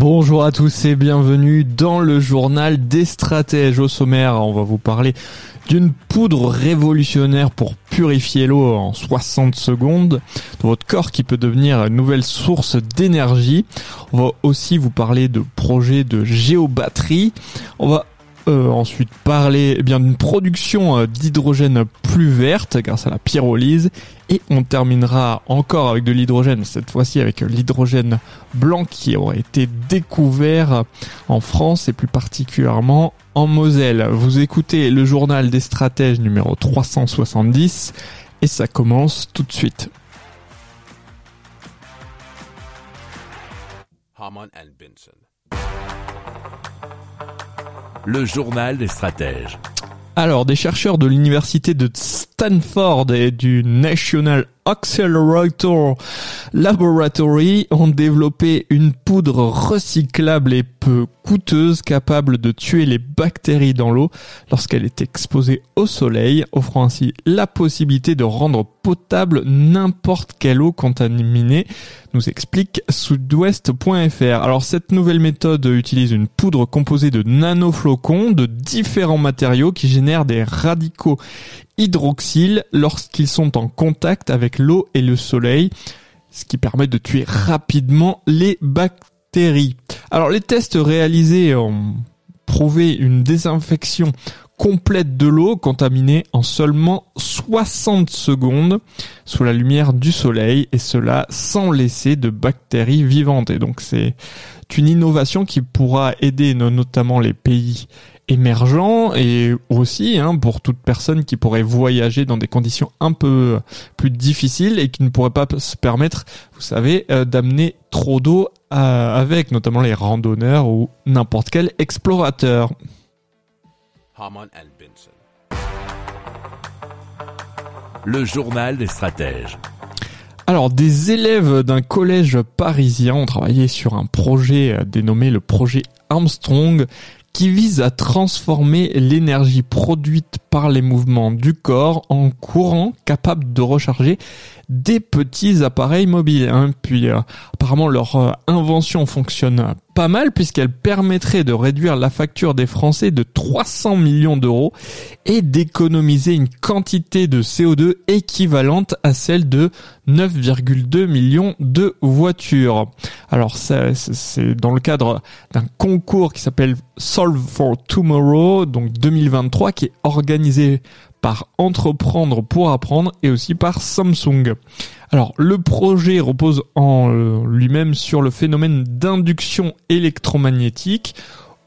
Bonjour à tous et bienvenue dans le journal des stratèges. Au sommaire, on va vous parler d'une poudre révolutionnaire pour purifier l'eau en 60 secondes de votre corps qui peut devenir une nouvelle source d'énergie. On va aussi vous parler de projets de géobatterie. On va euh, ensuite parler eh bien d'une production euh, d'hydrogène plus verte grâce à la pyrolyse et on terminera encore avec de l'hydrogène, cette fois-ci avec l'hydrogène blanc qui aurait été découvert en France et plus particulièrement en Moselle. Vous écoutez le journal des stratèges numéro 370 et ça commence tout de suite. Le journal des stratèges. Alors, des chercheurs de l'université de Stanford et du National Accelerator Laboratory ont développé une poudre recyclable et peu coûteuse capable de tuer les bactéries dans l'eau lorsqu'elle est exposée au soleil, offrant ainsi la possibilité de rendre potable n'importe quelle eau contaminée, nous explique sudouest.fr. Alors cette nouvelle méthode utilise une poudre composée de nanoflocons de différents matériaux qui génèrent des radicaux hydroxyle lorsqu'ils sont en contact avec l'eau et le soleil, ce qui permet de tuer rapidement les bactéries. Alors les tests réalisés ont prouvé une désinfection complète de l'eau contaminée en seulement 60 secondes sous la lumière du soleil et cela sans laisser de bactéries vivantes. Et donc c'est une innovation qui pourra aider notamment les pays émergents et aussi hein, pour toute personne qui pourrait voyager dans des conditions un peu plus difficiles et qui ne pourrait pas se permettre, vous savez, euh, d'amener trop d'eau euh, avec notamment les randonneurs ou n'importe quel explorateur. Le journal des stratèges. Alors, des élèves d'un collège parisien ont travaillé sur un projet euh, dénommé le projet Armstrong qui vise à transformer l'énergie produite par les mouvements du corps en courant capable de recharger des petits appareils mobiles. Hein. Puis euh, apparemment leur euh, invention fonctionne pas mal puisqu'elle permettrait de réduire la facture des Français de 300 millions d'euros et d'économiser une quantité de CO2 équivalente à celle de 9,2 millions de voitures. Alors c'est dans le cadre d'un concours qui s'appelle Solve for Tomorrow, donc 2023, qui est organisé par Entreprendre pour apprendre et aussi par Samsung. Alors le projet repose en euh, lui-même sur le phénomène d'induction électromagnétique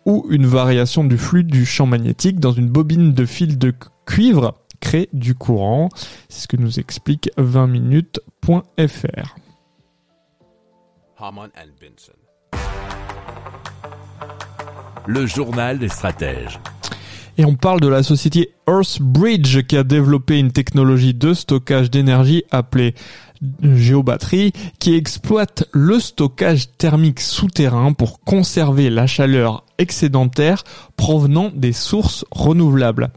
ou une variation du flux du champ magnétique dans une bobine de fil de cuivre crée du courant. C'est ce que nous explique 20minutes.fr. Haman and Benson. Le journal des stratèges. Et on parle de la société Earthbridge qui a développé une technologie de stockage d'énergie appelée géobatterie qui exploite le stockage thermique souterrain pour conserver la chaleur excédentaire provenant des sources renouvelables.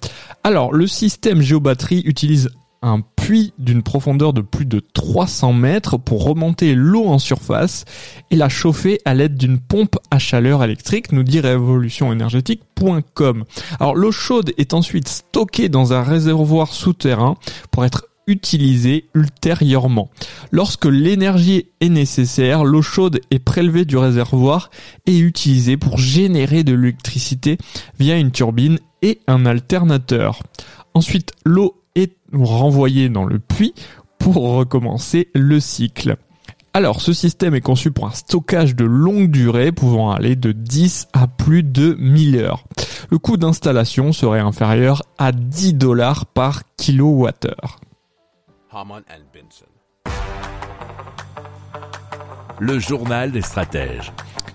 Alors, le système géobatterie utilise un puits d'une profondeur de plus de 300 mètres pour remonter l'eau en surface et la chauffer à l'aide d'une pompe à chaleur électrique, nous dit révolutionénergétique.com. Alors l'eau chaude est ensuite stockée dans un réservoir souterrain pour être utilisée ultérieurement. Lorsque l'énergie est nécessaire, l'eau chaude est prélevée du réservoir et utilisée pour générer de l'électricité via une turbine et un alternateur. Ensuite, l'eau est renvoyé dans le puits pour recommencer le cycle. Alors, ce système est conçu pour un stockage de longue durée pouvant aller de 10 à plus de 1000 heures. Le coût d'installation serait inférieur à 10 dollars par kilowattheure. Le journal des stratèges.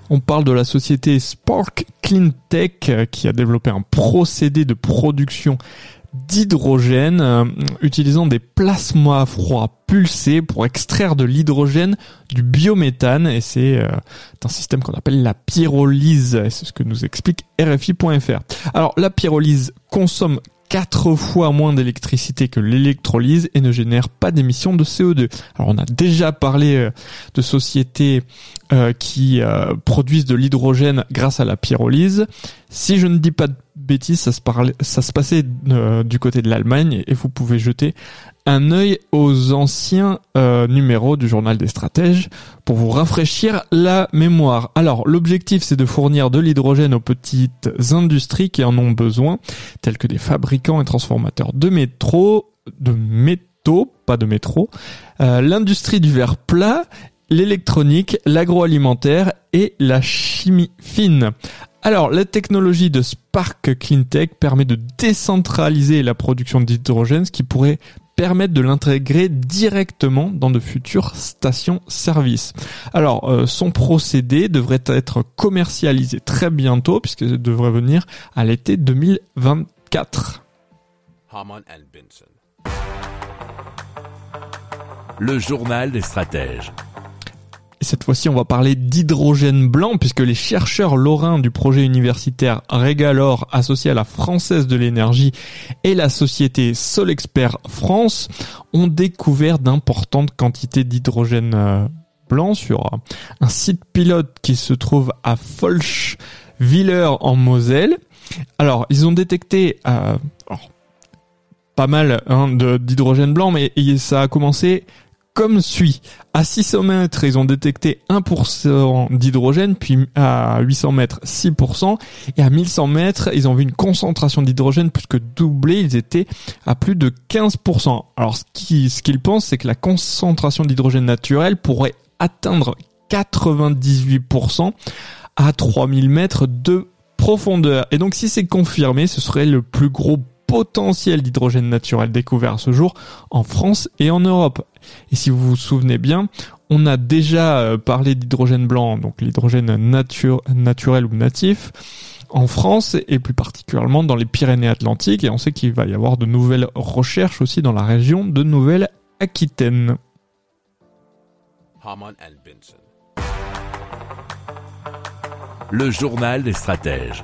On parle de la société Spark Clean Tech euh, qui a développé un procédé de production d'hydrogène euh, utilisant des plasmas froids pulsés pour extraire de l'hydrogène du biométhane et c'est euh, un système qu'on appelle la pyrolyse c'est ce que nous explique RFI.fr. Alors la pyrolyse consomme quatre fois moins d'électricité que l'électrolyse et ne génère pas d'émissions de CO2. Alors on a déjà parlé euh, de sociétés euh, qui euh, produisent de l'hydrogène grâce à la pyrolyse. Si je ne dis pas de bêtises, ça se, parlait, ça se passait du côté de l'Allemagne et vous pouvez jeter un œil aux anciens euh, numéros du journal des stratèges pour vous rafraîchir la mémoire. Alors l'objectif c'est de fournir de l'hydrogène aux petites industries qui en ont besoin, telles que des fabricants et transformateurs de métro, de métaux, pas de métro, euh, l'industrie du verre plat, l'électronique, l'agroalimentaire et la chimie fine. Alors, la technologie de Spark Cleantech permet de décentraliser la production d'hydrogène, ce qui pourrait permettre de l'intégrer directement dans de futures stations-service. Alors, euh, son procédé devrait être commercialisé très bientôt, puisque devrait venir à l'été 2024. Le journal des stratèges. Et cette fois-ci, on va parler d'hydrogène blanc puisque les chercheurs lorrains du projet universitaire Regalor associé à la Française de l'énergie et la société Solexpert France ont découvert d'importantes quantités d'hydrogène euh, blanc sur un site pilote qui se trouve à Folchwiller en Moselle. Alors, ils ont détecté euh, pas mal hein, d'hydrogène blanc, mais ça a commencé comme suit. À 600 mètres, ils ont détecté 1% d'hydrogène, puis à 800 mètres, 6%, et à 1100 mètres, ils ont vu une concentration d'hydrogène plus que doublée, ils étaient à plus de 15%. Alors ce qu'ils ce pensent, c'est que la concentration d'hydrogène naturel pourrait atteindre 98% à 3000 mètres de profondeur. Et donc si c'est confirmé, ce serait le plus gros potentiel d'hydrogène naturel découvert à ce jour en France et en Europe. Et si vous vous souvenez bien, on a déjà euh, parlé d'hydrogène blanc, donc l'hydrogène naturel ou natif, en France et plus particulièrement dans les Pyrénées-Atlantiques. Et on sait qu'il va y avoir de nouvelles recherches aussi dans la région de Nouvelle-Aquitaine. Le journal des stratèges.